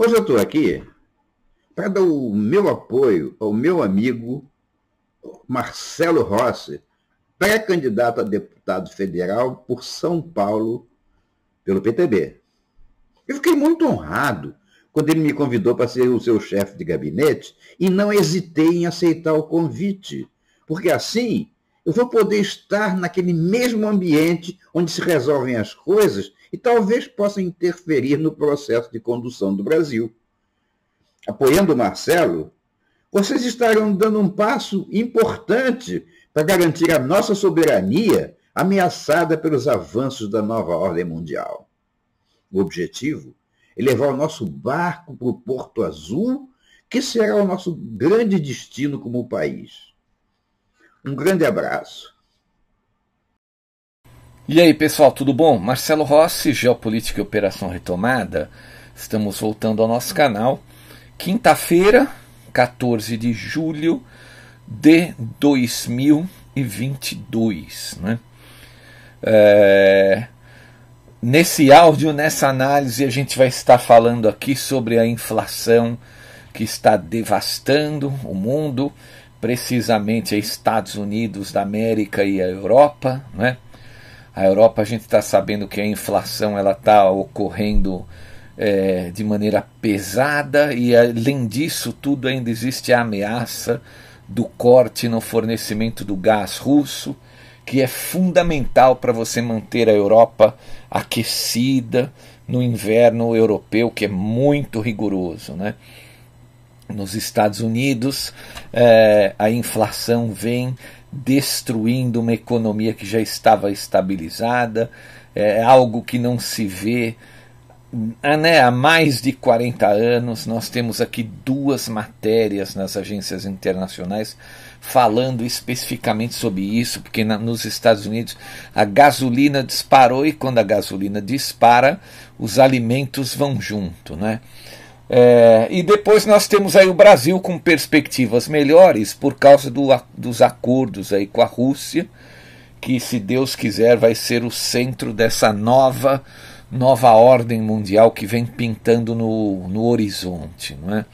Hoje eu estou aqui para dar o meu apoio ao meu amigo Marcelo Rossi, pré-candidato a deputado federal por São Paulo pelo PTB. Eu fiquei muito honrado quando ele me convidou para ser o seu chefe de gabinete e não hesitei em aceitar o convite, porque assim eu vou poder estar naquele mesmo ambiente onde se resolvem as coisas e talvez possa interferir no processo de condução do Brasil. Apoiando Marcelo, vocês estarão dando um passo importante para garantir a nossa soberania ameaçada pelos avanços da nova ordem mundial. O objetivo é levar o nosso barco para o Porto Azul, que será o nosso grande destino como país. Um grande abraço. E aí, pessoal, tudo bom? Marcelo Rossi, Geopolítica e Operação Retomada. Estamos voltando ao nosso canal. Quinta-feira, 14 de julho de 2022. Né? É... Nesse áudio, nessa análise, a gente vai estar falando aqui sobre a inflação que está devastando o mundo, precisamente a Estados Unidos da América e a Europa, né? A Europa a gente está sabendo que a inflação ela está ocorrendo é, de maneira pesada e além disso tudo ainda existe a ameaça do corte no fornecimento do gás russo, que é fundamental para você manter a Europa aquecida no inverno europeu, que é muito rigoroso, né? Nos Estados Unidos, é, a inflação vem destruindo uma economia que já estava estabilizada, é algo que não se vê né, há mais de 40 anos. Nós temos aqui duas matérias nas agências internacionais falando especificamente sobre isso, porque na, nos Estados Unidos a gasolina disparou e quando a gasolina dispara, os alimentos vão junto, né? É, e depois nós temos aí o Brasil com perspectivas melhores por causa do, dos acordos aí com a Rússia, que se Deus quiser vai ser o centro dessa nova nova ordem mundial que vem pintando no, no horizonte, não é?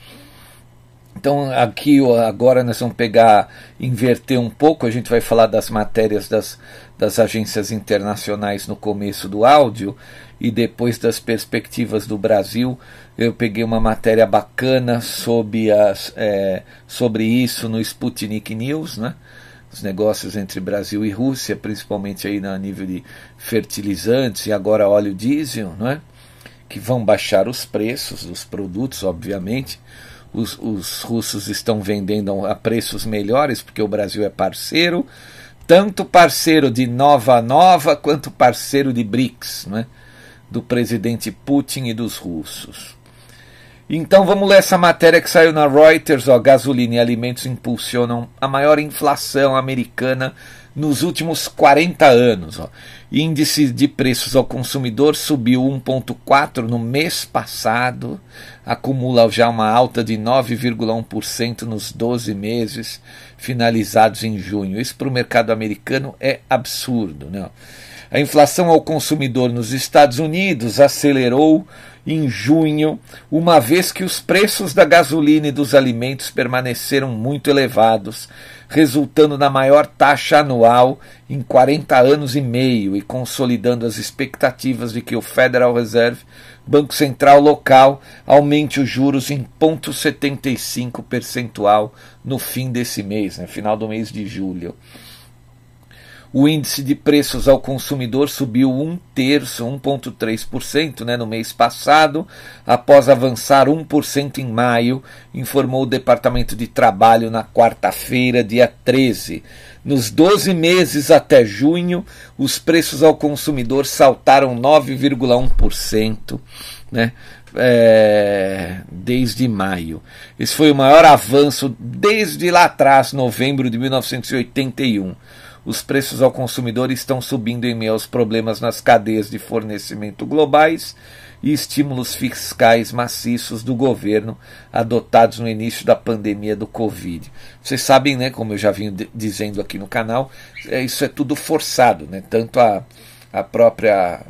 Então aqui agora nós vamos pegar, inverter um pouco, a gente vai falar das matérias das, das agências internacionais no começo do áudio e depois das perspectivas do Brasil. Eu peguei uma matéria bacana sobre, as, é, sobre isso no Sputnik News, né? os negócios entre Brasil e Rússia, principalmente aí no nível de fertilizantes e agora óleo diesel, não é? que vão baixar os preços dos produtos, obviamente. Os, os russos estão vendendo a preços melhores porque o Brasil é parceiro, tanto parceiro de Nova Nova quanto parceiro de BRICS, não é? Do presidente Putin e dos russos. Então vamos ler essa matéria que saiu na Reuters, ó, gasolina e alimentos impulsionam a maior inflação americana nos últimos 40 anos. Ó. Índice de preços ao consumidor subiu 1,4% no mês passado, acumula já uma alta de 9,1% nos 12 meses finalizados em junho. Isso para o mercado americano é absurdo. Né? A inflação ao consumidor nos Estados Unidos acelerou em junho, uma vez que os preços da gasolina e dos alimentos permaneceram muito elevados, resultando na maior taxa anual em 40 anos e meio e consolidando as expectativas de que o Federal Reserve, Banco Central local, aumente os juros em 0,75 percentual no fim desse mês, né, final do mês de julho. O índice de preços ao consumidor subiu um terço, 1,3% né, no mês passado, após avançar 1% em maio, informou o Departamento de Trabalho na quarta-feira, dia 13. Nos 12 meses até junho, os preços ao consumidor saltaram 9,1%, né, é, desde maio. Esse foi o maior avanço desde lá atrás, novembro de 1981. Os preços ao consumidor estão subindo em meio aos problemas nas cadeias de fornecimento globais e estímulos fiscais maciços do governo adotados no início da pandemia do Covid. Vocês sabem, né, como eu já vim dizendo aqui no canal, é, isso é tudo forçado, né? tanto a, a própria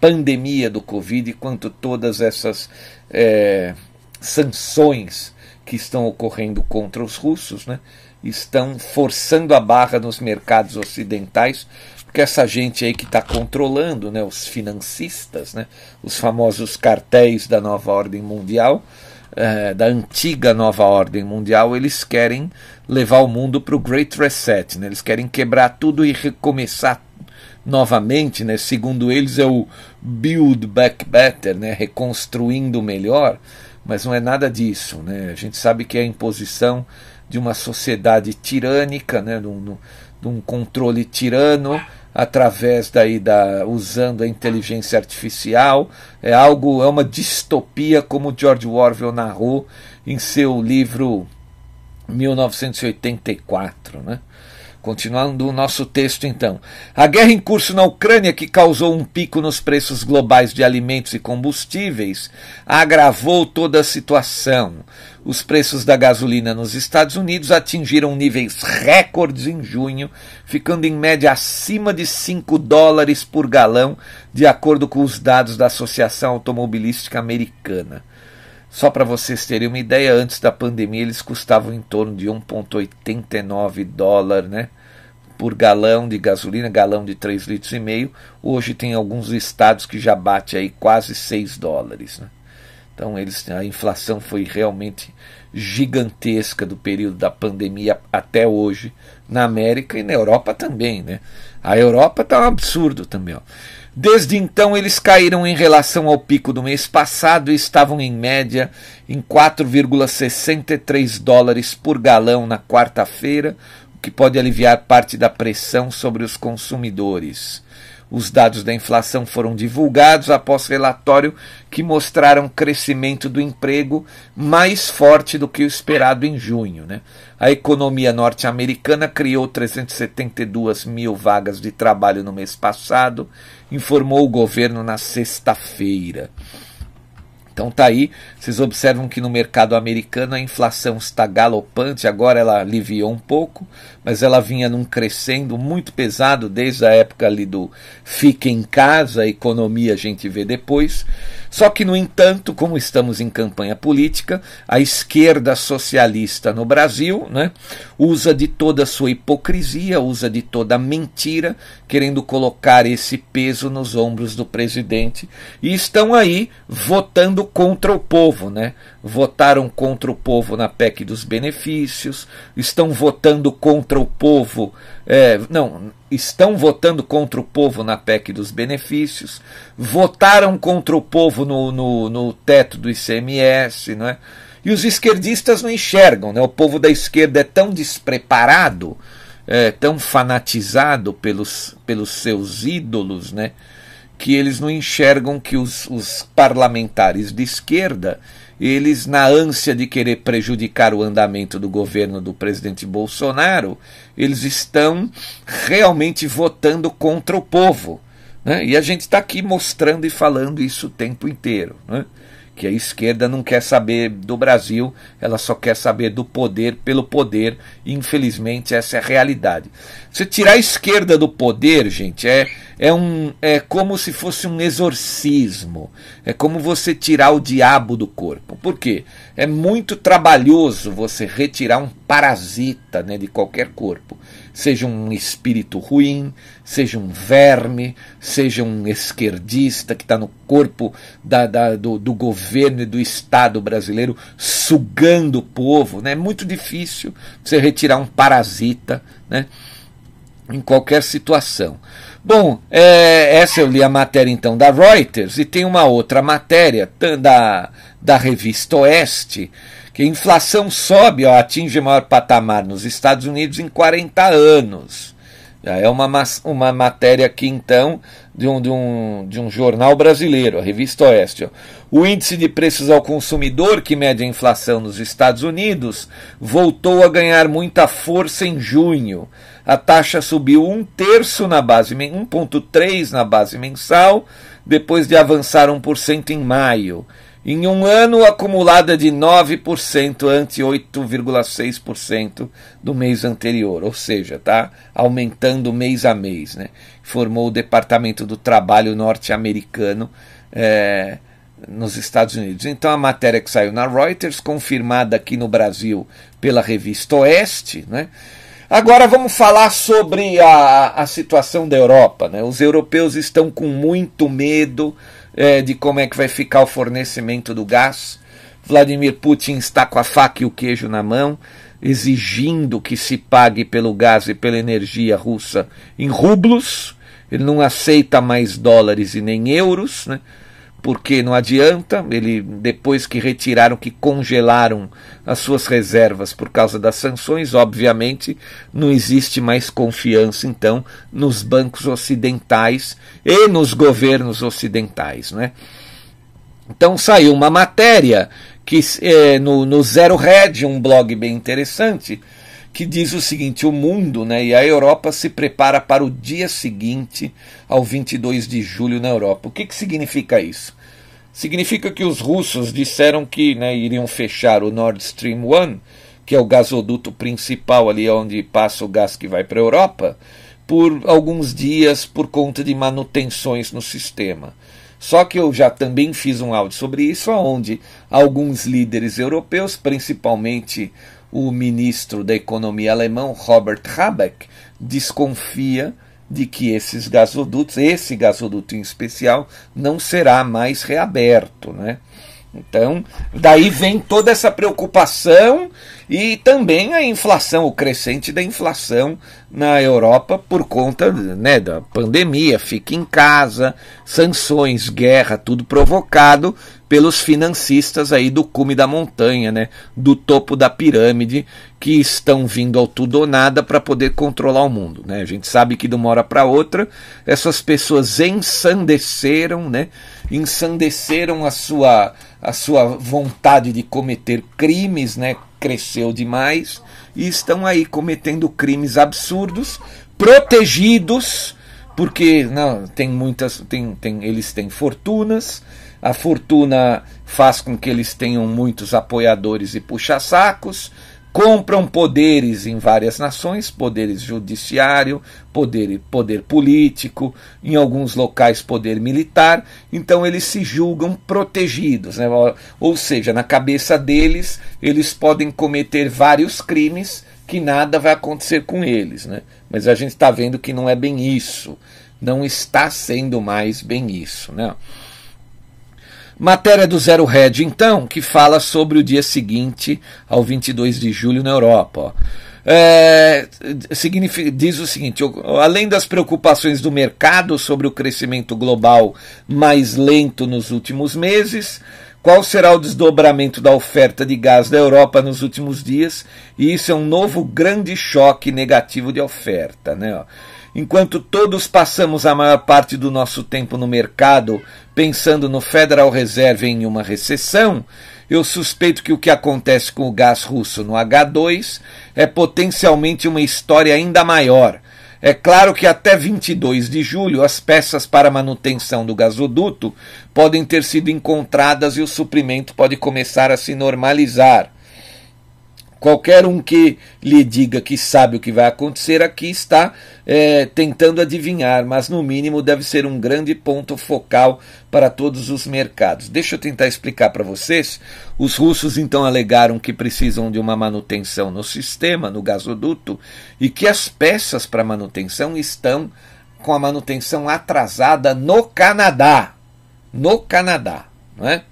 pandemia do Covid quanto todas essas é, sanções que estão ocorrendo contra os russos, né, estão forçando a barra nos mercados ocidentais porque essa gente aí que está controlando, né, os financistas, né, os famosos cartéis da nova ordem mundial, é, da antiga nova ordem mundial, eles querem levar o mundo para o Great Reset, né, eles querem quebrar tudo e recomeçar novamente, né, segundo eles é o Build Back Better, né, reconstruindo melhor, mas não é nada disso. Né, a gente sabe que a imposição de uma sociedade tirânica, né, de um, de um controle tirano através daí da usando a inteligência artificial é algo é uma distopia como George Orwell narrou em seu livro 1984, né? Continuando o nosso texto, então. A guerra em curso na Ucrânia, que causou um pico nos preços globais de alimentos e combustíveis, agravou toda a situação. Os preços da gasolina nos Estados Unidos atingiram níveis recordes em junho, ficando em média acima de 5 dólares por galão, de acordo com os dados da Associação Automobilística Americana. Só para vocês terem uma ideia, antes da pandemia eles custavam em torno de 1,89 dólar né, por galão de gasolina, galão de 3 litros. Hoje tem alguns estados que já bate aí quase 6 dólares. Né? Então eles, a inflação foi realmente gigantesca do período da pandemia até hoje na América e na Europa também, né? A Europa está um absurdo também. Ó. Desde então eles caíram em relação ao pico do mês passado e estavam em média em 4,63 dólares por galão na quarta-feira, o que pode aliviar parte da pressão sobre os consumidores. Os dados da inflação foram divulgados após relatório que mostraram crescimento do emprego mais forte do que o esperado em junho. Né? A economia norte-americana criou 372 mil vagas de trabalho no mês passado, informou o governo na sexta-feira. Então tá aí, vocês observam que no mercado americano a inflação está galopante, agora ela aliviou um pouco, mas ela vinha num crescendo muito pesado desde a época ali do fique em casa, a economia a gente vê depois. Só que, no entanto, como estamos em campanha política, a esquerda socialista no Brasil né, usa de toda a sua hipocrisia, usa de toda a mentira, querendo colocar esse peso nos ombros do presidente, e estão aí votando contra o povo, né? Votaram contra o povo na PEC dos benefícios, estão votando contra o povo, é, não, estão votando contra o povo na PEC dos benefícios, votaram contra o povo no, no, no teto do ICMS, não é? E os esquerdistas não enxergam, né? O povo da esquerda é tão despreparado, é, tão fanatizado pelos, pelos seus ídolos, né? Que eles não enxergam que os, os parlamentares de esquerda eles, na ânsia de querer prejudicar o andamento do governo do presidente Bolsonaro, eles estão realmente votando contra o povo. Né? E a gente está aqui mostrando e falando isso o tempo inteiro. Né? Que a esquerda não quer saber do Brasil, ela só quer saber do poder pelo poder. Infelizmente essa é a realidade. Você tirar a esquerda do poder, gente, é é, um, é como se fosse um exorcismo. É como você tirar o diabo do corpo. Por quê? É muito trabalhoso você retirar um parasita né, de qualquer corpo. Seja um espírito ruim, seja um verme, seja um esquerdista que está no corpo da, da, do, do governo e do Estado brasileiro sugando o povo. Né? É muito difícil você retirar um parasita né, em qualquer situação. Bom, é, essa eu li a matéria então da Reuters e tem uma outra matéria da, da revista Oeste, que a inflação sobe, ó, atinge o maior patamar nos Estados Unidos em 40 anos. Já é uma, uma matéria aqui, então, de um, de, um, de um jornal brasileiro, a Revista Oeste. Ó. O índice de preços ao consumidor, que mede a inflação nos Estados Unidos, voltou a ganhar muita força em junho. A taxa subiu um terço na base, 1,3 na base mensal, depois de avançar 1% em maio. Em um ano acumulada de 9% ante 8,6% do mês anterior, ou seja, está aumentando mês a mês, né? Formou o Departamento do Trabalho norte-americano é, nos Estados Unidos. Então a matéria que saiu na Reuters, confirmada aqui no Brasil pela revista Oeste, né? Agora vamos falar sobre a, a situação da Europa. Né? Os europeus estão com muito medo é, de como é que vai ficar o fornecimento do gás. Vladimir Putin está com a faca e o queijo na mão, exigindo que se pague pelo gás e pela energia russa em rublos. Ele não aceita mais dólares e nem euros, né? porque não adianta, ele depois que retiraram, que congelaram as suas reservas por causa das sanções, obviamente não existe mais confiança então nos bancos ocidentais e nos governos ocidentais, né? Então saiu uma matéria que é, no, no Zero Red, um blog bem interessante, que diz o seguinte: o mundo né, e a Europa se prepara para o dia seguinte ao 22 de julho na Europa. O que, que significa isso? Significa que os russos disseram que né, iriam fechar o Nord Stream 1, que é o gasoduto principal ali onde passa o gás que vai para a Europa, por alguns dias por conta de manutenções no sistema. Só que eu já também fiz um áudio sobre isso, onde alguns líderes europeus, principalmente o ministro da Economia alemão Robert Habeck desconfia de que esses gasodutos, esse gasoduto em especial, não será mais reaberto, né? Então, daí vem toda essa preocupação e também a inflação, o crescente da inflação na Europa por conta né, da pandemia, fica em casa, sanções, guerra, tudo provocado pelos financistas aí do cume da montanha, né, do topo da pirâmide, que estão vindo ao tudo ou nada para poder controlar o mundo. Né? A gente sabe que de uma hora para outra essas pessoas ensandeceram, né, ensandeceram a sua, a sua vontade de cometer crimes, né, cresceu demais e estão aí cometendo crimes absurdos, protegidos, porque não tem muitas, tem, tem, eles têm fortunas, a fortuna faz com que eles tenham muitos apoiadores e puxa-sacos, compram poderes em várias nações, poderes judiciário, poder, poder político, em alguns locais poder militar, então eles se julgam protegidos, né? ou seja, na cabeça deles eles podem cometer vários crimes que nada vai acontecer com eles, né? mas a gente está vendo que não é bem isso, não está sendo mais bem isso, né? Matéria do Zero Red, então, que fala sobre o dia seguinte ao 22 de julho na Europa. É, diz o seguinte: além das preocupações do mercado sobre o crescimento global mais lento nos últimos meses, qual será o desdobramento da oferta de gás da Europa nos últimos dias? E isso é um novo grande choque negativo de oferta. Né? Enquanto todos passamos a maior parte do nosso tempo no mercado pensando no Federal Reserve em uma recessão, eu suspeito que o que acontece com o gás russo no H2 é potencialmente uma história ainda maior. É claro que até 22 de julho as peças para manutenção do gasoduto podem ter sido encontradas e o suprimento pode começar a se normalizar. Qualquer um que lhe diga que sabe o que vai acontecer aqui está é, tentando adivinhar, mas no mínimo deve ser um grande ponto focal para todos os mercados. Deixa eu tentar explicar para vocês. Os russos então alegaram que precisam de uma manutenção no sistema, no gasoduto, e que as peças para manutenção estão com a manutenção atrasada no Canadá. No Canadá, não é?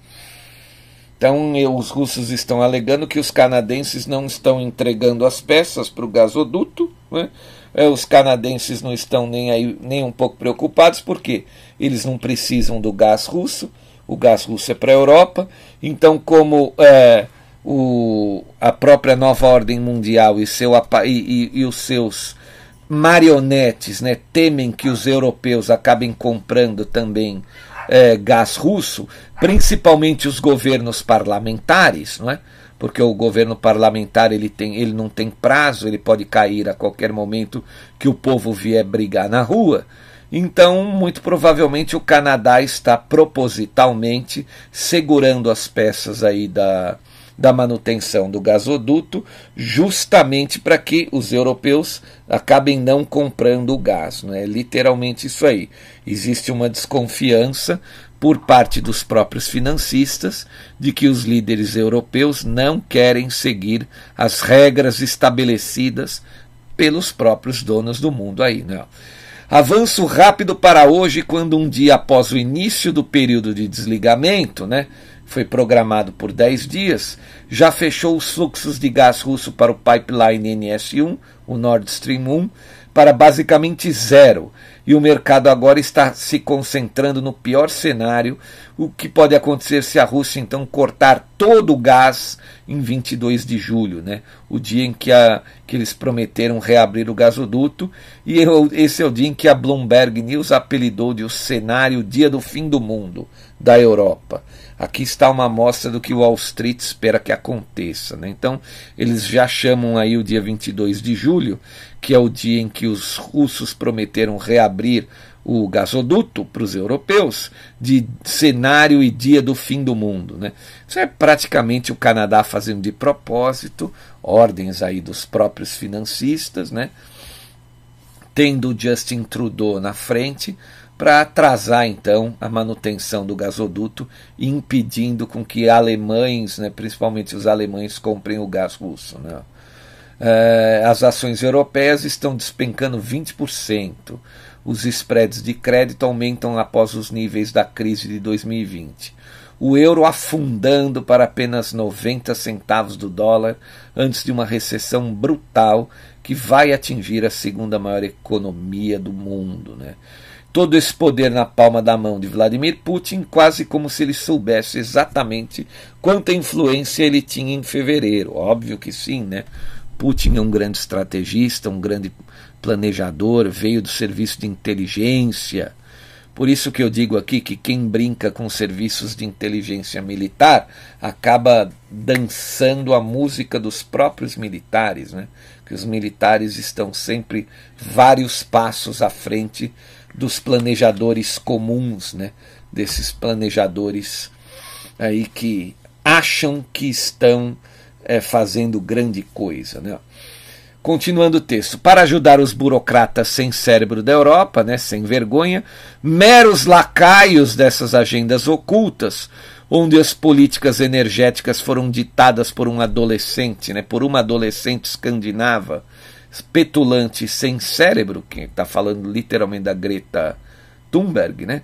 Então, os russos estão alegando que os canadenses não estão entregando as peças para o gasoduto. Né? É, os canadenses não estão nem, aí, nem um pouco preocupados, porque eles não precisam do gás russo. O gás russo é para a Europa. Então, como é, o, a própria nova ordem mundial e, seu, e, e, e os seus marionetes né, temem que os europeus acabem comprando também é, gás russo, principalmente os governos parlamentares, não é? porque o governo parlamentar ele, tem, ele não tem prazo, ele pode cair a qualquer momento que o povo vier brigar na rua. Então, muito provavelmente o Canadá está propositalmente segurando as peças aí da, da manutenção do gasoduto, justamente para que os europeus acabem não comprando o gás. Não é literalmente isso aí. Existe uma desconfiança por parte dos próprios financistas de que os líderes europeus não querem seguir as regras estabelecidas pelos próprios donos do mundo aí, né? Avanço rápido para hoje, quando um dia após o início do período de desligamento, né, foi programado por 10 dias, já fechou os fluxos de gás russo para o pipeline NS1, o Nord Stream 1, para basicamente zero. E o mercado agora está se concentrando no pior cenário, o que pode acontecer se a Rússia então cortar todo o gás em 22 de julho, né? o dia em que, a, que eles prometeram reabrir o gasoduto, e eu, esse é o dia em que a Bloomberg News apelidou de o cenário Dia do Fim do Mundo da Europa. Aqui está uma amostra do que o Wall Street espera que aconteça. Né? Então, eles já chamam aí o dia 22 de julho, que é o dia em que os russos prometeram reabrir o gasoduto para os europeus, de cenário e dia do fim do mundo. Né? Isso é praticamente o Canadá fazendo de propósito, ordens aí dos próprios financistas, né? tendo Justin Trudeau na frente, para atrasar então a manutenção do gasoduto, impedindo com que alemães, né, principalmente os alemães, comprem o gás russo. Né. É, as ações europeias estão despencando 20%. Os spreads de crédito aumentam após os níveis da crise de 2020. O euro afundando para apenas 90 centavos do dólar antes de uma recessão brutal que vai atingir a segunda maior economia do mundo. Né? Todo esse poder na palma da mão de Vladimir Putin, quase como se ele soubesse exatamente quanta influência ele tinha em fevereiro. Óbvio que sim, né? Putin é um grande estrategista, um grande planejador, veio do serviço de inteligência. Por isso que eu digo aqui que quem brinca com serviços de inteligência militar acaba dançando a música dos próprios militares, né? Que os militares estão sempre vários passos à frente dos planejadores comuns, né? desses planejadores aí que acham que estão é, fazendo grande coisa. Né? Continuando o texto, para ajudar os burocratas sem cérebro da Europa, né, sem vergonha, meros lacaios dessas agendas ocultas, onde as políticas energéticas foram ditadas por um adolescente, né, por uma adolescente escandinava, petulante sem cérebro, que está falando literalmente da Greta Thunberg, né?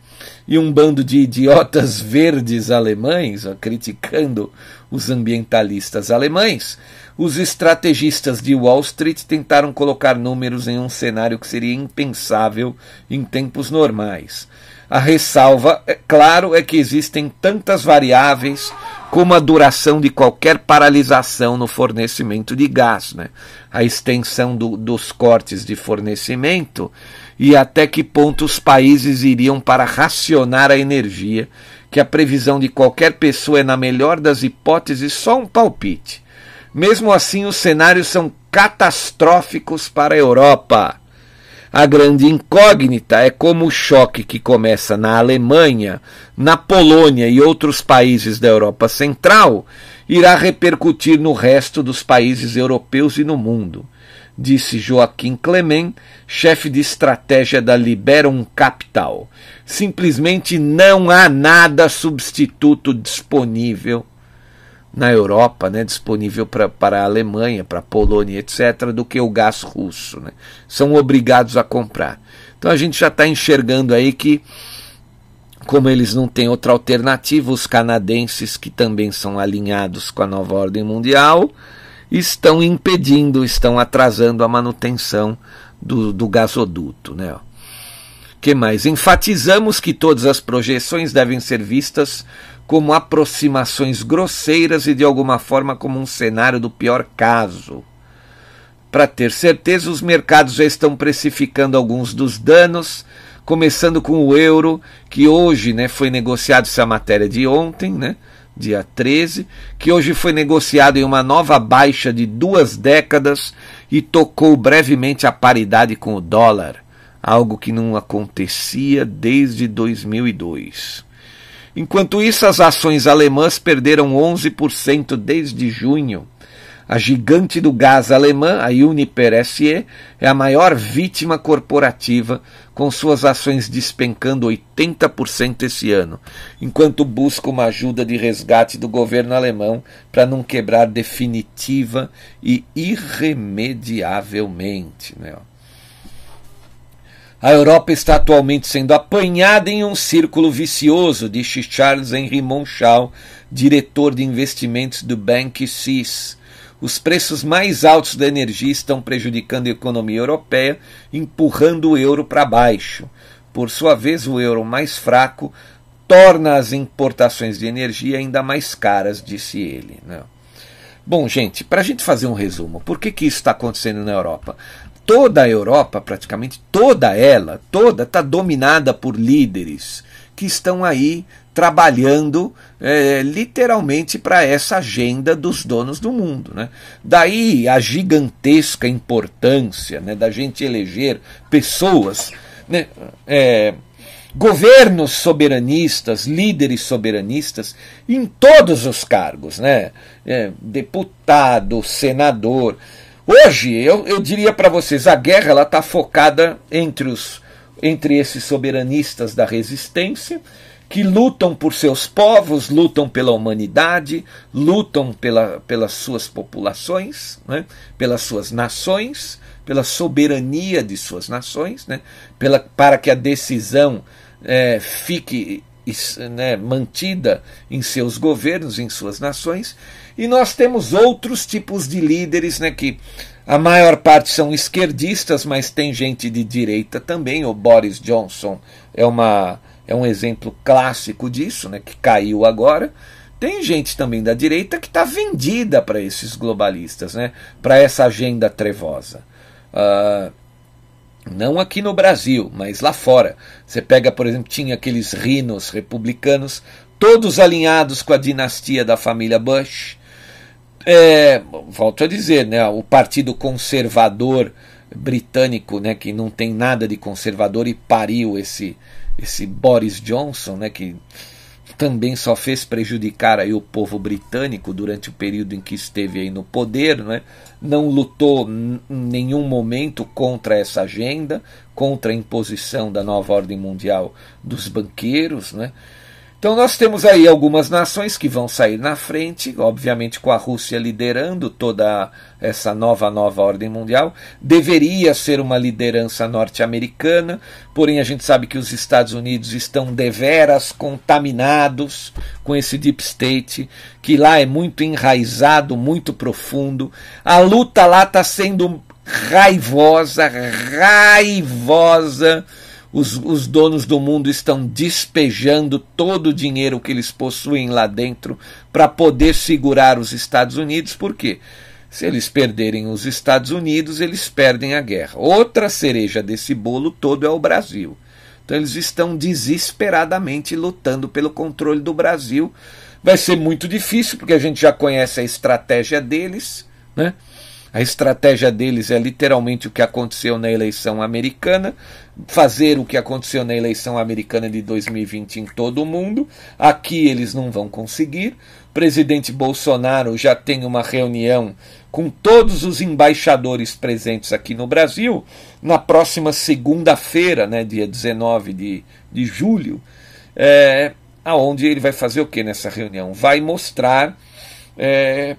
E um bando de idiotas verdes alemães, ó, criticando os ambientalistas alemães. Os estrategistas de Wall Street tentaram colocar números em um cenário que seria impensável em tempos normais. A ressalva, é claro, é que existem tantas variáveis como a duração de qualquer paralisação no fornecimento de gás, né? a extensão do, dos cortes de fornecimento e até que ponto os países iriam para racionar a energia, que a previsão de qualquer pessoa é, na melhor das hipóteses, só um palpite. Mesmo assim, os cenários são catastróficos para a Europa. A grande incógnita é como o choque que começa na Alemanha, na Polônia e outros países da Europa Central irá repercutir no resto dos países europeus e no mundo, disse Joaquim Clement, chefe de estratégia da Liberum Capital. Simplesmente não há nada substituto disponível na Europa, né, disponível pra, para a Alemanha, para a Polônia, etc., do que o gás russo. Né? São obrigados a comprar. Então a gente já está enxergando aí que, como eles não têm outra alternativa, os canadenses, que também são alinhados com a nova ordem mundial, estão impedindo, estão atrasando a manutenção do, do gasoduto. Né? que mais? Enfatizamos que todas as projeções devem ser vistas como aproximações grosseiras e de alguma forma como um cenário do pior caso. para ter certeza, os mercados já estão precificando alguns dos danos, começando com o euro, que hoje né, foi negociado, essa matéria de ontem, né, dia 13, que hoje foi negociado em uma nova baixa de duas décadas e tocou brevemente a paridade com o dólar, algo que não acontecia desde 2002. Enquanto isso, as ações alemãs perderam 11% desde junho. A gigante do gás alemã, a Uniper SE, é a maior vítima corporativa, com suas ações despencando 80% esse ano, enquanto busca uma ajuda de resgate do governo alemão para não quebrar definitiva e irremediavelmente. Né? A Europa está atualmente sendo apanhada em um círculo vicioso, disse Charles Henry Monchal, diretor de investimentos do Bank CIS. Os preços mais altos da energia estão prejudicando a economia europeia, empurrando o euro para baixo. Por sua vez, o euro mais fraco torna as importações de energia ainda mais caras, disse ele. Né? Bom, gente, para a gente fazer um resumo, por que, que isso está acontecendo na Europa? Toda a Europa, praticamente toda ela, toda está dominada por líderes que estão aí trabalhando é, literalmente para essa agenda dos donos do mundo. Né? Daí a gigantesca importância né, da gente eleger pessoas, né, é, governos soberanistas, líderes soberanistas em todos os cargos, né? É, deputado, senador. Hoje, eu, eu diria para vocês, a guerra está focada entre, os, entre esses soberanistas da resistência, que lutam por seus povos, lutam pela humanidade, lutam pela, pelas suas populações, né, pelas suas nações, pela soberania de suas nações, né, pela, para que a decisão é, fique né, mantida em seus governos, em suas nações, e nós temos outros tipos de líderes, né, que a maior parte são esquerdistas, mas tem gente de direita também. O Boris Johnson é, uma, é um exemplo clássico disso, né, que caiu agora. Tem gente também da direita que está vendida para esses globalistas, né, para essa agenda trevosa. Uh, não aqui no Brasil, mas lá fora. Você pega, por exemplo, tinha aqueles rinos republicanos, todos alinhados com a dinastia da família Bush é, volto a dizer, né, o Partido Conservador britânico, né, que não tem nada de conservador e pariu esse esse Boris Johnson, né, que também só fez prejudicar aí o povo britânico durante o período em que esteve aí no poder, né? não lutou em nenhum momento contra essa agenda, contra a imposição da nova ordem mundial dos banqueiros, né? Então nós temos aí algumas nações que vão sair na frente, obviamente com a Rússia liderando toda essa nova nova ordem mundial. Deveria ser uma liderança norte-americana, porém a gente sabe que os Estados Unidos estão deveras contaminados com esse deep state, que lá é muito enraizado, muito profundo. A luta lá está sendo raivosa, raivosa os, os donos do mundo estão despejando todo o dinheiro que eles possuem lá dentro para poder segurar os Estados Unidos, por quê? Se eles perderem os Estados Unidos, eles perdem a guerra. Outra cereja desse bolo todo é o Brasil. Então eles estão desesperadamente lutando pelo controle do Brasil. Vai ser muito difícil, porque a gente já conhece a estratégia deles, né? A estratégia deles é literalmente o que aconteceu na eleição americana, fazer o que aconteceu na eleição americana de 2020 em todo o mundo. Aqui eles não vão conseguir. O presidente Bolsonaro já tem uma reunião com todos os embaixadores presentes aqui no Brasil na próxima segunda-feira, né, dia 19 de, de julho, é, aonde ele vai fazer o que nessa reunião? Vai mostrar é,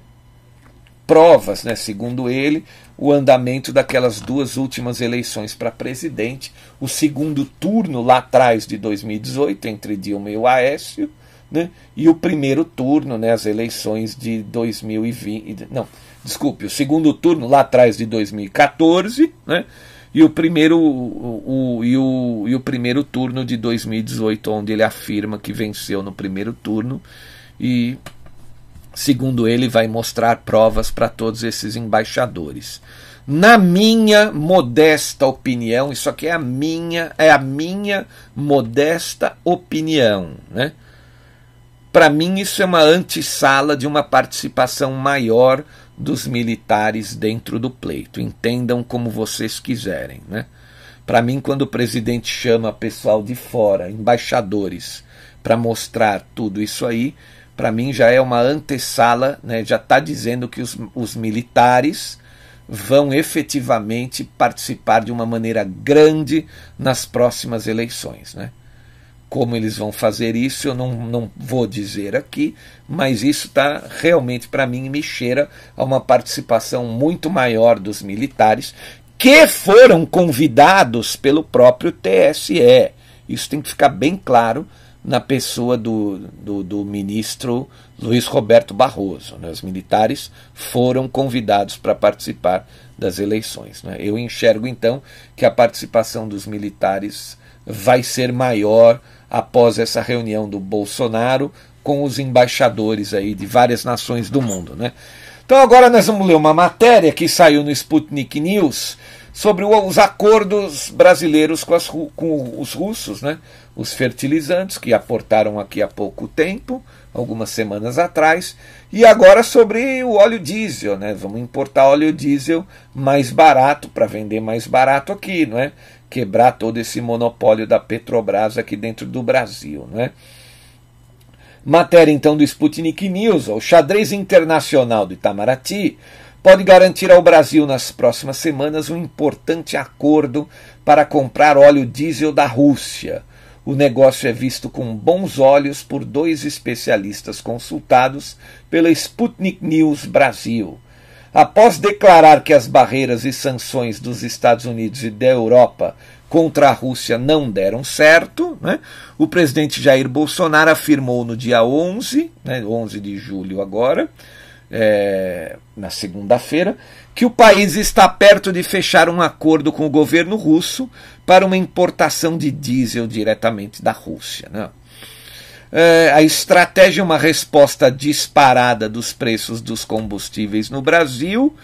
provas, né, segundo ele, o andamento daquelas duas últimas eleições para presidente, o segundo turno lá atrás de 2018 entre Dilma e o Aécio, né, e o primeiro turno, né, as eleições de 2020, não, desculpe, o segundo turno lá atrás de 2014, né, e o primeiro o, o, e o, e o primeiro turno de 2018, onde ele afirma que venceu no primeiro turno e segundo ele, vai mostrar provas para todos esses embaixadores. Na minha modesta opinião, isso aqui é a minha, é a minha modesta opinião, né? Para mim isso é uma antessala de uma participação maior dos militares dentro do pleito. Entendam como vocês quiserem, né? Para mim, quando o presidente chama pessoal de fora, embaixadores, para mostrar tudo isso aí, para mim já é uma antessala, né? já está dizendo que os, os militares vão efetivamente participar de uma maneira grande nas próximas eleições. Né? Como eles vão fazer isso, eu não, não vou dizer aqui, mas isso está realmente, para mim, me cheira a uma participação muito maior dos militares, que foram convidados pelo próprio TSE. Isso tem que ficar bem claro na pessoa do, do, do ministro Luiz Roberto Barroso. Né? Os militares foram convidados para participar das eleições. Né? Eu enxergo então que a participação dos militares vai ser maior após essa reunião do Bolsonaro com os embaixadores aí de várias nações do mundo. Né? Então agora nós vamos ler uma matéria que saiu no Sputnik News sobre os acordos brasileiros com, as, com os russos, né? os fertilizantes que aportaram aqui há pouco tempo, algumas semanas atrás, e agora sobre o óleo diesel, né? Vamos importar óleo diesel mais barato para vender mais barato aqui, não é? Quebrar todo esse monopólio da Petrobras aqui dentro do Brasil, não é? Matéria então do Sputnik News, o xadrez internacional do Itamaraty pode garantir ao Brasil nas próximas semanas um importante acordo para comprar óleo diesel da Rússia. O negócio é visto com bons olhos por dois especialistas consultados pela Sputnik News Brasil. Após declarar que as barreiras e sanções dos Estados Unidos e da Europa contra a Rússia não deram certo, né? o presidente Jair Bolsonaro afirmou no dia 11, né, 11 de julho agora, é, na segunda-feira, que o país está perto de fechar um acordo com o governo russo para uma importação de diesel diretamente da Rússia. Né? É, a estratégia é uma resposta disparada dos preços dos combustíveis no Brasil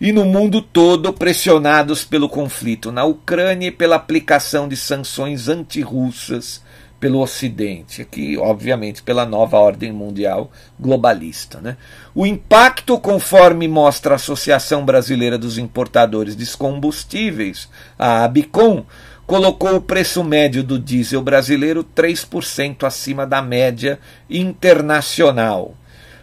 e no mundo todo pressionados pelo conflito na Ucrânia e pela aplicação de sanções antirrussas pelo Ocidente, aqui, obviamente, pela nova ordem mundial globalista. Né? O impacto, conforme mostra a Associação Brasileira dos Importadores de Combustíveis, a ABICOM, colocou o preço médio do diesel brasileiro 3% acima da média internacional.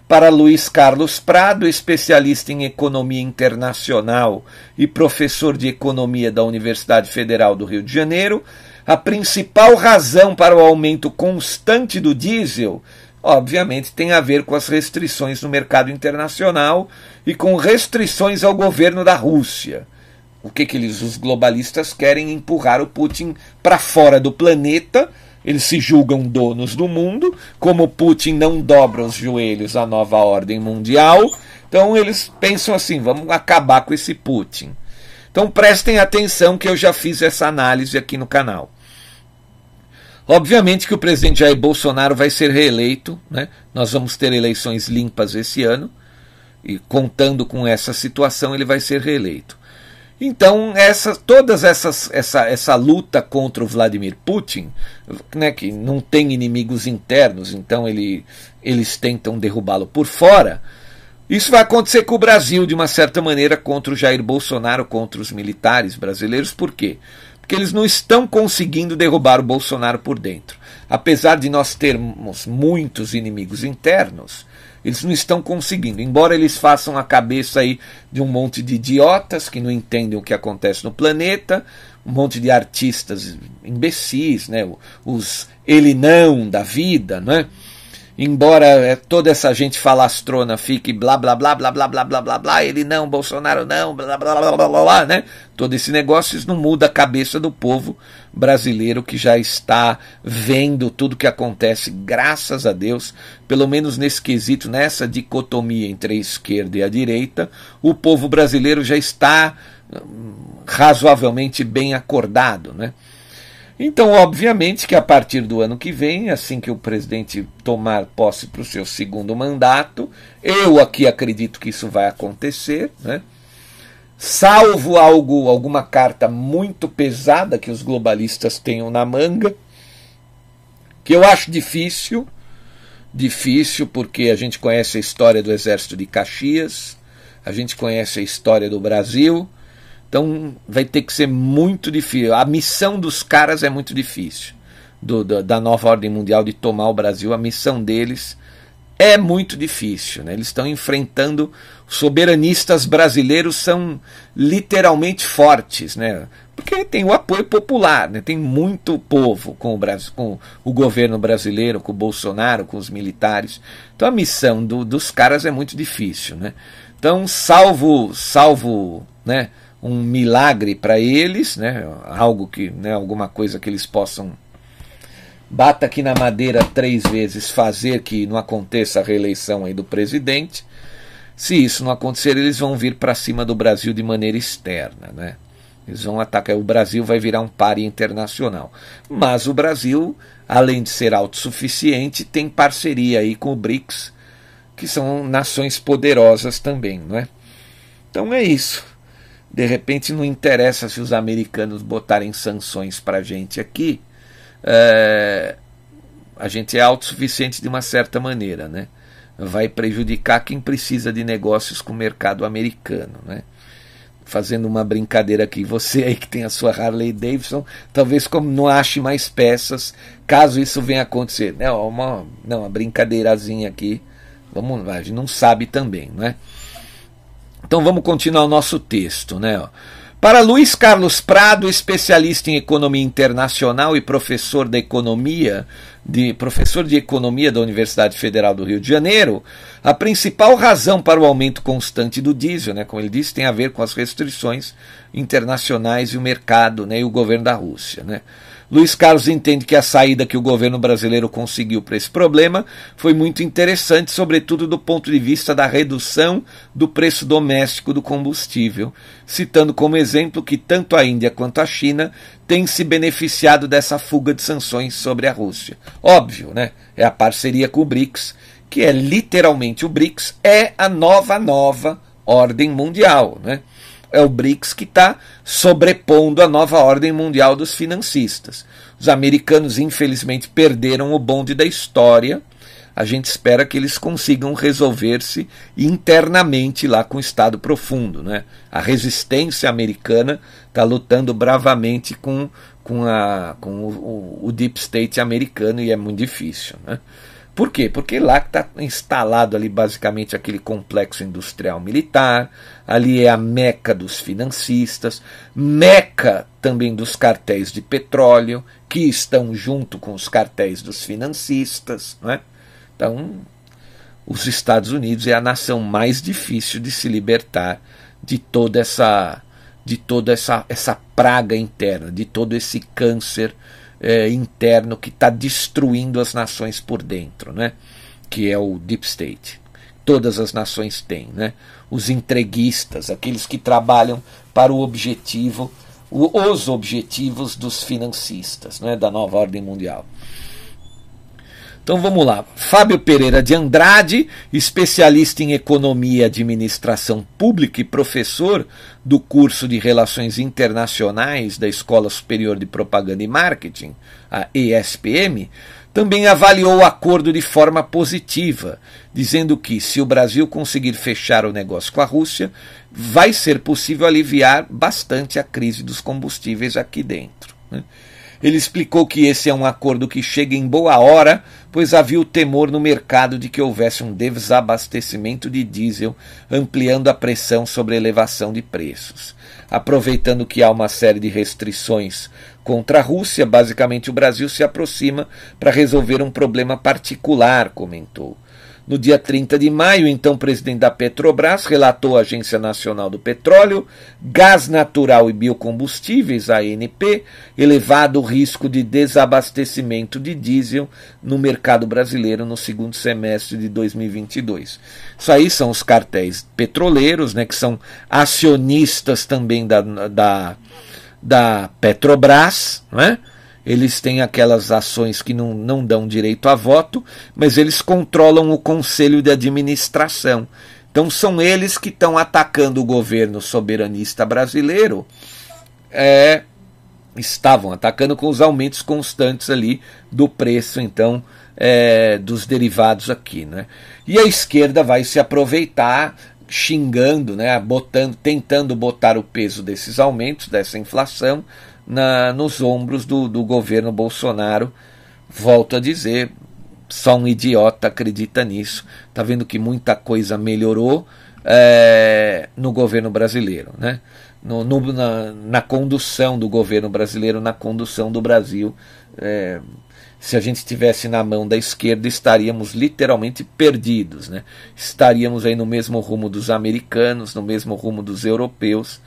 Para Luiz Carlos Prado, especialista em economia internacional e professor de economia da Universidade Federal do Rio de Janeiro, a principal razão para o aumento constante do diesel, obviamente, tem a ver com as restrições no mercado internacional e com restrições ao governo da Rússia. O que, que eles, os globalistas, querem empurrar o Putin para fora do planeta eles se julgam donos do mundo, como Putin não dobra os joelhos à nova ordem mundial, então eles pensam assim: vamos acabar com esse Putin. Então prestem atenção que eu já fiz essa análise aqui no canal. Obviamente que o presidente Jair Bolsonaro vai ser reeleito, né? nós vamos ter eleições limpas esse ano, e contando com essa situação, ele vai ser reeleito. Então, essa, todas essas, essa, essa luta contra o Vladimir Putin, né, que não tem inimigos internos, então ele, eles tentam derrubá-lo por fora. Isso vai acontecer com o Brasil, de uma certa maneira, contra o Jair Bolsonaro, contra os militares brasileiros. Por quê? Porque eles não estão conseguindo derrubar o Bolsonaro por dentro. Apesar de nós termos muitos inimigos internos, eles não estão conseguindo. Embora eles façam a cabeça aí de um monte de idiotas que não entendem o que acontece no planeta, um monte de artistas imbecis, né? Os ele não da vida, né? Embora é, toda essa gente falastrona fique blá blá blá blá blá blá blá blá blá, ele não, Bolsonaro não, blá blá blá blá blá, blá né? Todo esse negócio isso não muda a cabeça do povo brasileiro que já está vendo tudo que acontece, graças a Deus, pelo menos nesse quesito, nessa dicotomia entre a esquerda e a direita, o povo brasileiro já está hum, razoavelmente bem acordado, né? Então, obviamente que a partir do ano que vem, assim que o presidente tomar posse para o seu segundo mandato, eu aqui acredito que isso vai acontecer, né? salvo algo, alguma carta muito pesada que os globalistas tenham na manga, que eu acho difícil, difícil porque a gente conhece a história do exército de Caxias, a gente conhece a história do Brasil, então vai ter que ser muito difícil. A missão dos caras é muito difícil. Do, do, da nova ordem mundial de tomar o Brasil, a missão deles é muito difícil. Né? Eles estão enfrentando soberanistas brasileiros são literalmente fortes, né? Porque tem o apoio popular, né? tem muito povo com o, Brasil, com o governo brasileiro, com o Bolsonaro, com os militares. Então a missão do, dos caras é muito difícil. Né? Então, salvo, salvo né, um milagre para eles, né, algo que, né, alguma coisa que eles possam bata aqui na madeira três vezes fazer que não aconteça a reeleição aí do presidente. Se isso não acontecer, eles vão vir para cima do Brasil de maneira externa, né? Eles vão atacar. O Brasil vai virar um páreo internacional. Mas o Brasil, além de ser autossuficiente, tem parceria aí com o BRICS, que são nações poderosas também, não é? Então é isso. De repente não interessa se os americanos botarem sanções para a gente aqui. É, a gente é autossuficiente de uma certa maneira, né? Vai prejudicar quem precisa de negócios com o mercado americano, né? Fazendo uma brincadeira aqui, você aí que tem a sua Harley Davidson, talvez como não ache mais peças, caso isso venha a acontecer. Não, uma, não, uma brincadeirazinha aqui, vamos, a gente não sabe também, né? Então vamos continuar o nosso texto, né? Para Luiz Carlos Prado, especialista em economia internacional e professor da economia, de professor de economia da Universidade Federal do Rio de Janeiro, a principal razão para o aumento constante do diesel, né, como ele disse, tem a ver com as restrições internacionais e o mercado, né, e o governo da Rússia, né. Luiz Carlos entende que a saída que o governo brasileiro conseguiu para esse problema foi muito interessante, sobretudo do ponto de vista da redução do preço doméstico do combustível, citando como exemplo que tanto a Índia quanto a China têm se beneficiado dessa fuga de sanções sobre a Rússia. Óbvio, né? É a parceria com o BRICS, que é literalmente o BRICS, é a nova, nova ordem mundial, né? É o BRICS que está sobrepondo a nova ordem mundial dos financistas. Os americanos, infelizmente, perderam o bonde da história. A gente espera que eles consigam resolver-se internamente lá com o Estado profundo. Né? A resistência americana está lutando bravamente com, com, a, com o, o, Deep State americano e é muito difícil. Né? Por quê? Porque lá está instalado ali basicamente aquele complexo industrial militar, ali é a meca dos financistas, meca também dos cartéis de petróleo, que estão junto com os cartéis dos financistas. Não é? Então, os Estados Unidos é a nação mais difícil de se libertar de toda essa de toda essa, essa praga interna, de todo esse câncer é, interno que está destruindo as nações por dentro, né? que é o Deep State. Todas as nações têm, né? os entreguistas, aqueles que trabalham para o objetivo, os objetivos dos financistas né? da nova ordem mundial. Então vamos lá. Fábio Pereira de Andrade, especialista em economia e administração pública e professor do curso de Relações Internacionais da Escola Superior de Propaganda e Marketing, a ESPM, também avaliou o acordo de forma positiva, dizendo que, se o Brasil conseguir fechar o negócio com a Rússia, vai ser possível aliviar bastante a crise dos combustíveis aqui dentro. Né? Ele explicou que esse é um acordo que chega em boa hora, pois havia o temor no mercado de que houvesse um desabastecimento de diesel, ampliando a pressão sobre a elevação de preços. Aproveitando que há uma série de restrições contra a Rússia, basicamente o Brasil se aproxima para resolver um problema particular, comentou. No dia 30 de maio, então presidente da Petrobras relatou à Agência Nacional do Petróleo, Gás Natural e Biocombustíveis, ANP, elevado risco de desabastecimento de diesel no mercado brasileiro no segundo semestre de 2022. Isso aí são os cartéis petroleiros, né, que são acionistas também da, da, da Petrobras, não é? Eles têm aquelas ações que não, não dão direito a voto, mas eles controlam o conselho de administração. Então são eles que estão atacando o governo soberanista brasileiro. É, estavam atacando com os aumentos constantes ali do preço, então, é, dos derivados aqui. Né? E a esquerda vai se aproveitar xingando, né, botando, tentando botar o peso desses aumentos, dessa inflação, na, nos ombros do, do governo Bolsonaro. Volto a dizer, só um idiota acredita nisso. Está vendo que muita coisa melhorou é, no governo brasileiro, né? No, no, na, na, condução do governo brasileiro, na condução do Brasil. É, se a gente estivesse na mão da esquerda, estaríamos literalmente perdidos. Né? Estaríamos aí no mesmo rumo dos americanos, no mesmo rumo dos europeus,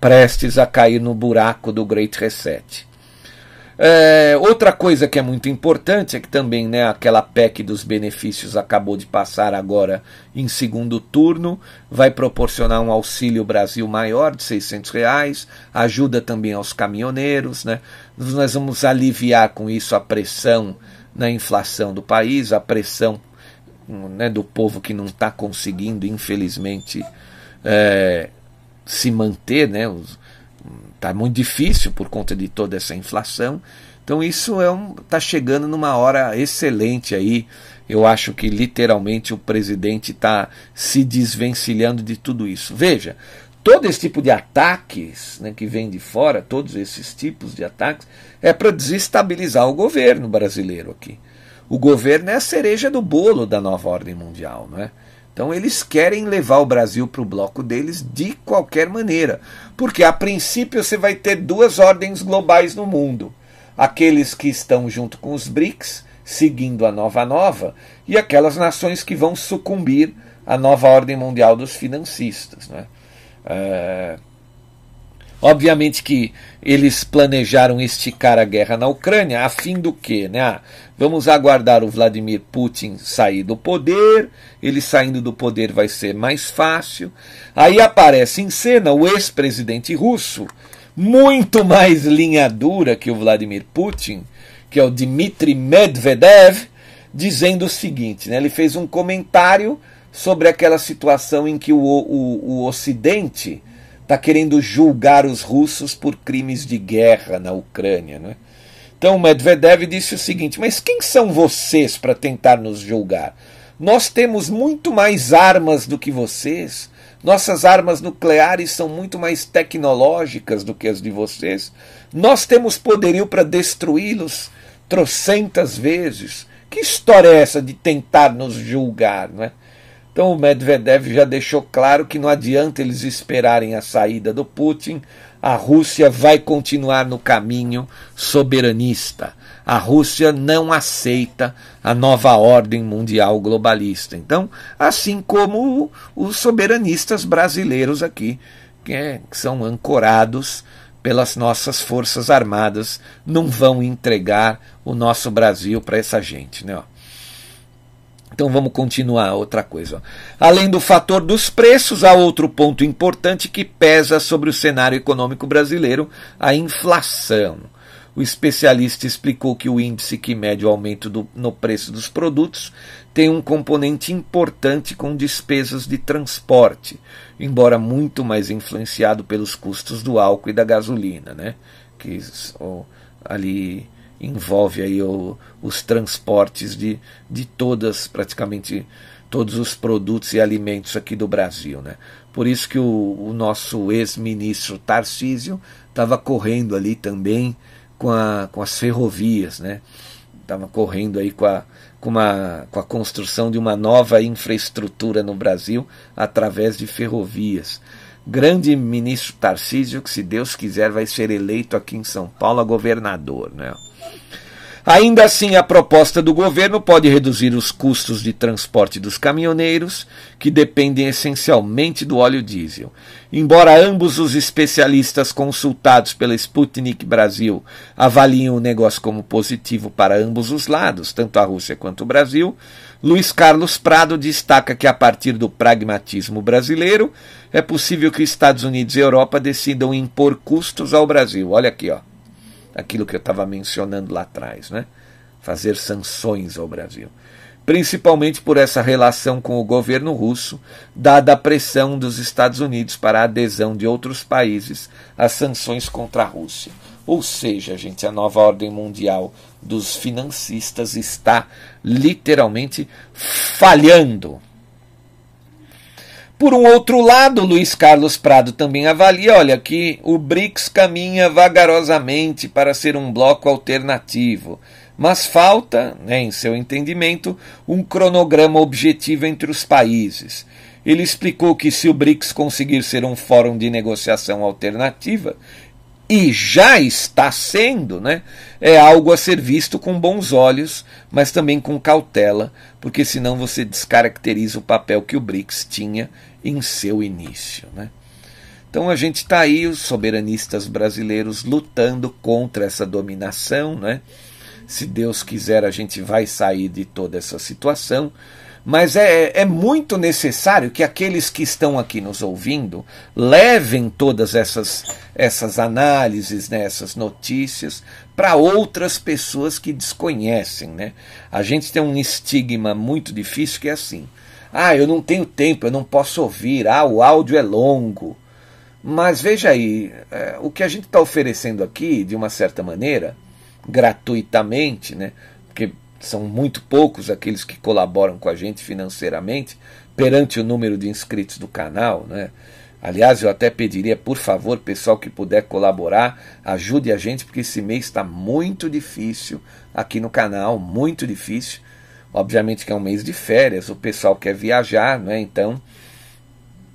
prestes a cair no buraco do Great Reset. É, outra coisa que é muito importante é que também né, aquela PEC dos benefícios acabou de passar agora em segundo turno, vai proporcionar um auxílio Brasil maior de 600 reais, ajuda também aos caminhoneiros, né? nós vamos aliviar com isso a pressão na inflação do país, a pressão né, do povo que não está conseguindo, infelizmente, é, se manter, né, Está muito difícil por conta de toda essa inflação. Então isso é um está chegando numa hora excelente aí. Eu acho que literalmente o presidente está se desvencilhando de tudo isso. Veja, todo esse tipo de ataques né, que vem de fora, todos esses tipos de ataques, é para desestabilizar o governo brasileiro aqui. O governo é a cereja do bolo da nova ordem mundial, não é? Então eles querem levar o Brasil para o bloco deles de qualquer maneira, porque a princípio você vai ter duas ordens globais no mundo: aqueles que estão junto com os BRICS, seguindo a nova nova, e aquelas nações que vão sucumbir à nova ordem mundial dos financistas. Né? É, Obviamente que eles planejaram esticar a guerra na Ucrânia a fim do quê? Né? Ah, vamos aguardar o Vladimir Putin sair do poder, ele saindo do poder vai ser mais fácil. Aí aparece em cena o ex-presidente russo, muito mais linha dura que o Vladimir Putin, que é o Dmitry Medvedev, dizendo o seguinte: né? ele fez um comentário sobre aquela situação em que o, o, o Ocidente está querendo julgar os russos por crimes de guerra na Ucrânia. Né? Então Medvedev disse o seguinte: Mas quem são vocês para tentar nos julgar? Nós temos muito mais armas do que vocês. Nossas armas nucleares são muito mais tecnológicas do que as de vocês. Nós temos poderio para destruí-los trocentas vezes. Que história é essa de tentar nos julgar? Não é? Então o Medvedev já deixou claro que não adianta eles esperarem a saída do Putin, a Rússia vai continuar no caminho soberanista. A Rússia não aceita a nova ordem mundial globalista. Então, assim como os soberanistas brasileiros aqui, que, é, que são ancorados pelas nossas forças armadas, não vão entregar o nosso Brasil para essa gente, né? Então vamos continuar outra coisa. Além do fator dos preços, há outro ponto importante que pesa sobre o cenário econômico brasileiro, a inflação. O especialista explicou que o índice que mede o aumento do, no preço dos produtos tem um componente importante com despesas de transporte, embora muito mais influenciado pelos custos do álcool e da gasolina, né? Que ali envolve aí o, os transportes de, de todas, praticamente todos os produtos e alimentos aqui do Brasil. Né? Por isso que o, o nosso ex-ministro Tarcísio estava correndo ali também com, a, com as ferrovias, né? Estava correndo aí com a, com, uma, com a construção de uma nova infraestrutura no Brasil através de ferrovias. Grande ministro Tarcísio, que se Deus quiser vai ser eleito aqui em São Paulo a governador, né? Ainda assim, a proposta do governo pode reduzir os custos de transporte dos caminhoneiros, que dependem essencialmente do óleo diesel. Embora ambos os especialistas consultados pela Sputnik Brasil avaliem o negócio como positivo para ambos os lados, tanto a Rússia quanto o Brasil, Luiz Carlos Prado destaca que, a partir do pragmatismo brasileiro, é possível que Estados Unidos e Europa decidam impor custos ao Brasil. Olha aqui, ó. aquilo que eu estava mencionando lá atrás, né? fazer sanções ao Brasil. Principalmente por essa relação com o governo russo, dada a pressão dos Estados Unidos para a adesão de outros países às sanções contra a Rússia. Ou seja, gente, a nova ordem mundial dos financistas está literalmente falhando. Por um outro lado, Luiz Carlos Prado também avalia, olha, que o BRICS caminha vagarosamente para ser um bloco alternativo, mas falta, né, em seu entendimento, um cronograma objetivo entre os países. Ele explicou que se o BRICS conseguir ser um fórum de negociação alternativa, e já está sendo, né, é algo a ser visto com bons olhos, mas também com cautela, porque senão você descaracteriza o papel que o BRICS tinha em seu início. Né? Então a gente está aí, os soberanistas brasileiros, lutando contra essa dominação. Né? Se Deus quiser, a gente vai sair de toda essa situação. Mas é, é muito necessário que aqueles que estão aqui nos ouvindo levem todas essas, essas análises, né, essas notícias, para outras pessoas que desconhecem. Né? A gente tem um estigma muito difícil que é assim. Ah, eu não tenho tempo, eu não posso ouvir. Ah, o áudio é longo. Mas veja aí, é, o que a gente está oferecendo aqui, de uma certa maneira, gratuitamente, né? Porque são muito poucos aqueles que colaboram com a gente financeiramente perante o número de inscritos do canal, né? Aliás, eu até pediria, por favor, pessoal que puder colaborar, ajude a gente, porque esse mês está muito difícil aqui no canal, muito difícil. Obviamente que é um mês de férias, o pessoal quer viajar, né? Então,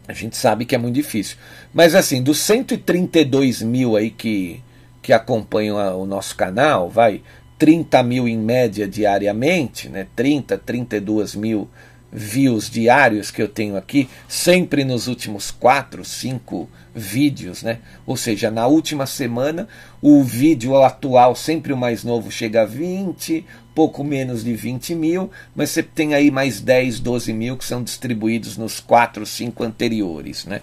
a gente sabe que é muito difícil. Mas assim, dos 132 mil aí que, que acompanham a, o nosso canal, vai, 30 mil em média diariamente, né? 30, 32 mil views diários que eu tenho aqui, sempre nos últimos 4, 5 vídeos, né? Ou seja, na última semana, o vídeo atual, sempre o mais novo, chega a 20, pouco menos de 20 mil, mas você tem aí mais 10, 12 mil que são distribuídos nos 4, 5 anteriores, né?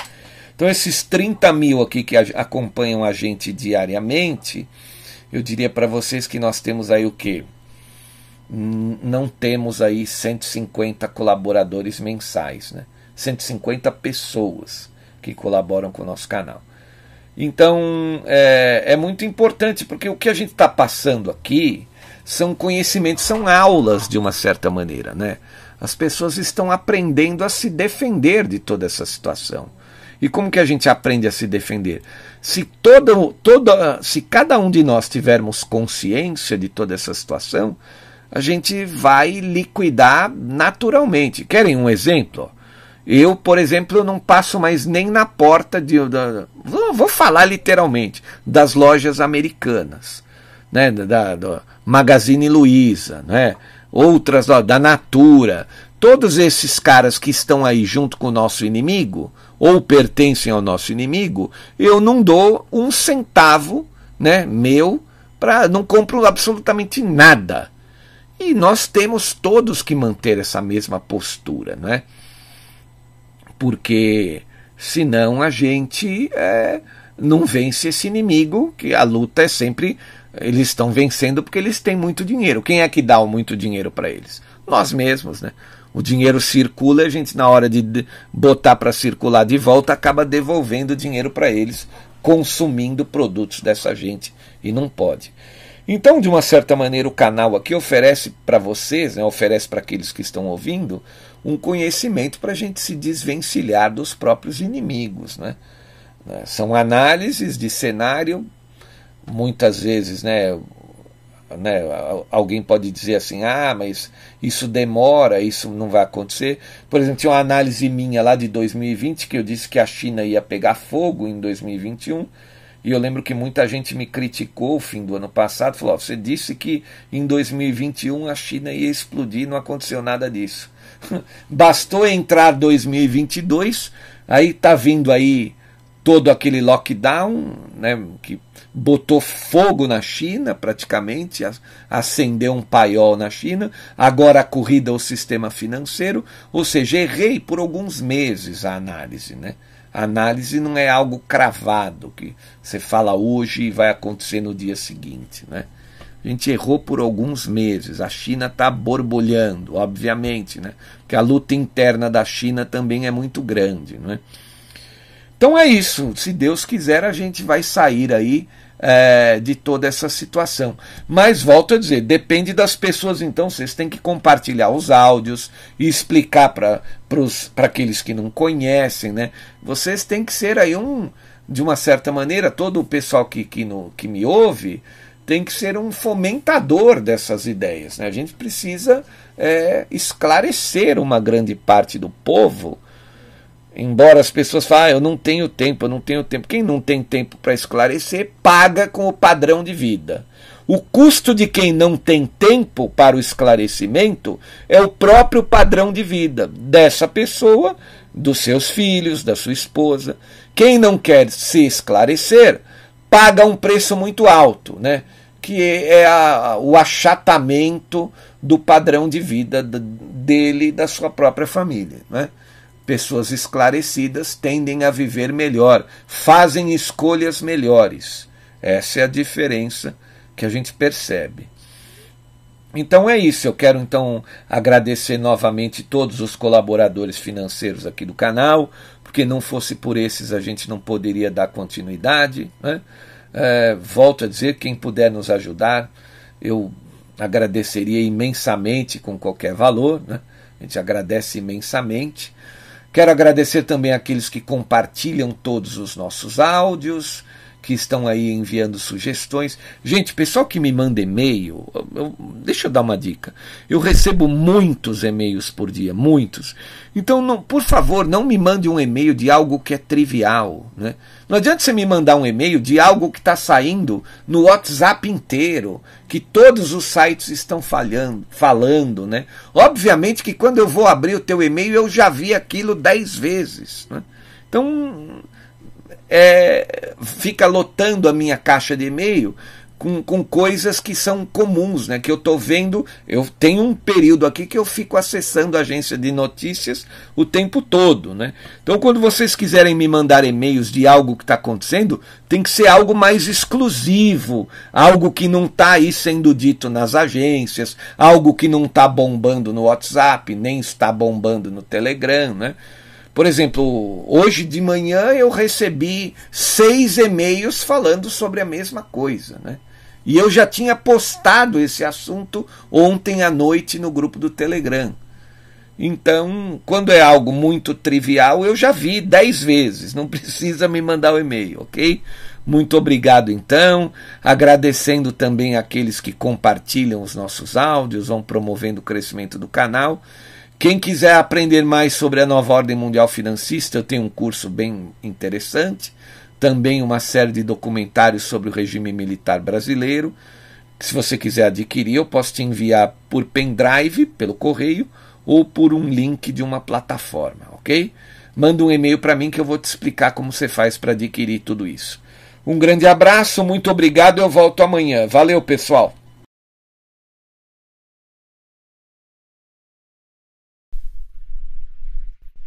Então, esses 30 mil aqui que acompanham a gente diariamente, eu diria para vocês que nós temos aí o quê? Não temos aí 150 colaboradores mensais, né? 150 pessoas que colaboram com o nosso canal. Então é, é muito importante porque o que a gente está passando aqui são conhecimentos, são aulas de uma certa maneira, né? As pessoas estão aprendendo a se defender de toda essa situação. E como que a gente aprende a se defender? Se, toda, toda, se cada um de nós tivermos consciência de toda essa situação, a gente vai liquidar naturalmente. Querem um exemplo? Eu, por exemplo, não passo mais nem na porta de. Da, vou, falar literalmente das lojas americanas, né, da, da Magazine Luiza, né, outras da Natura. Todos esses caras que estão aí junto com o nosso inimigo, ou pertencem ao nosso inimigo, eu não dou um centavo né, meu, para não compro absolutamente nada. E nós temos todos que manter essa mesma postura, né? Porque senão a gente é, não vence esse inimigo, que a luta é sempre. Eles estão vencendo porque eles têm muito dinheiro. Quem é que dá o muito dinheiro para eles? Nós mesmos, né? O dinheiro circula, a gente, na hora de botar para circular de volta, acaba devolvendo o dinheiro para eles, consumindo produtos dessa gente e não pode. Então, de uma certa maneira, o canal aqui oferece para vocês, né, oferece para aqueles que estão ouvindo, um conhecimento para a gente se desvencilhar dos próprios inimigos. Né? São análises de cenário, muitas vezes, né, né? Alguém pode dizer assim, ah, mas isso demora, isso não vai acontecer. Por exemplo, tinha uma análise minha lá de 2020 que eu disse que a China ia pegar fogo em 2021. E eu lembro que muita gente me criticou o fim do ano passado, falou: oh, você disse que em 2021 a China ia explodir, não aconteceu nada disso. Bastou entrar 2022, aí tá vindo aí todo aquele lockdown, né, que botou fogo na China, praticamente, acendeu um paiol na China, agora a corrida ao sistema financeiro, ou seja, errei por alguns meses a análise, né? A análise não é algo cravado, que você fala hoje e vai acontecer no dia seguinte. Né? A gente errou por alguns meses. A China está borbulhando, obviamente, né? Porque a luta interna da China também é muito grande, né? Então é isso. Se Deus quiser, a gente vai sair aí é, de toda essa situação. Mas volto a dizer, depende das pessoas. Então vocês têm que compartilhar os áudios e explicar para aqueles que não conhecem, né? Vocês têm que ser aí um, de uma certa maneira, todo o pessoal que, que, no, que me ouve tem que ser um fomentador dessas ideias. Né? A gente precisa é, esclarecer uma grande parte do povo. Embora as pessoas falem, ah, eu não tenho tempo, eu não tenho tempo. Quem não tem tempo para esclarecer, paga com o padrão de vida. O custo de quem não tem tempo para o esclarecimento é o próprio padrão de vida dessa pessoa, dos seus filhos, da sua esposa. Quem não quer se esclarecer, paga um preço muito alto, né? que é a, o achatamento do padrão de vida dele e da sua própria família. Né? Pessoas esclarecidas tendem a viver melhor, fazem escolhas melhores. Essa é a diferença que a gente percebe. Então é isso, eu quero então agradecer novamente todos os colaboradores financeiros aqui do canal, porque não fosse por esses a gente não poderia dar continuidade. Né? É, volto a dizer, quem puder nos ajudar, eu agradeceria imensamente com qualquer valor, né? a gente agradece imensamente. Quero agradecer também aqueles que compartilham todos os nossos áudios, que estão aí enviando sugestões. Gente, pessoal que me manda e-mail, deixa eu dar uma dica. Eu recebo muitos e-mails por dia, muitos. Então, não, por favor, não me mande um e-mail de algo que é trivial. Né? Não adianta você me mandar um e-mail de algo que está saindo no WhatsApp inteiro, que todos os sites estão falhando, falando. Né? Obviamente que quando eu vou abrir o teu e-mail, eu já vi aquilo dez vezes. Né? Então é, fica lotando a minha caixa de e-mail com, com coisas que são comuns, né? Que eu estou vendo. Eu tenho um período aqui que eu fico acessando a agência de notícias o tempo todo, né? Então, quando vocês quiserem me mandar e-mails de algo que está acontecendo, tem que ser algo mais exclusivo, algo que não está aí sendo dito nas agências, algo que não está bombando no WhatsApp, nem está bombando no Telegram, né? Por exemplo, hoje de manhã eu recebi seis e-mails falando sobre a mesma coisa, né? E eu já tinha postado esse assunto ontem à noite no grupo do Telegram. Então, quando é algo muito trivial, eu já vi dez vezes, não precisa me mandar o e-mail, ok? Muito obrigado, então. Agradecendo também aqueles que compartilham os nossos áudios, vão promovendo o crescimento do canal. Quem quiser aprender mais sobre a nova ordem mundial financista, eu tenho um curso bem interessante, também uma série de documentários sobre o regime militar brasileiro. Se você quiser adquirir, eu posso te enviar por pendrive, pelo correio, ou por um link de uma plataforma, ok? Manda um e-mail para mim que eu vou te explicar como você faz para adquirir tudo isso. Um grande abraço, muito obrigado, eu volto amanhã. Valeu, pessoal!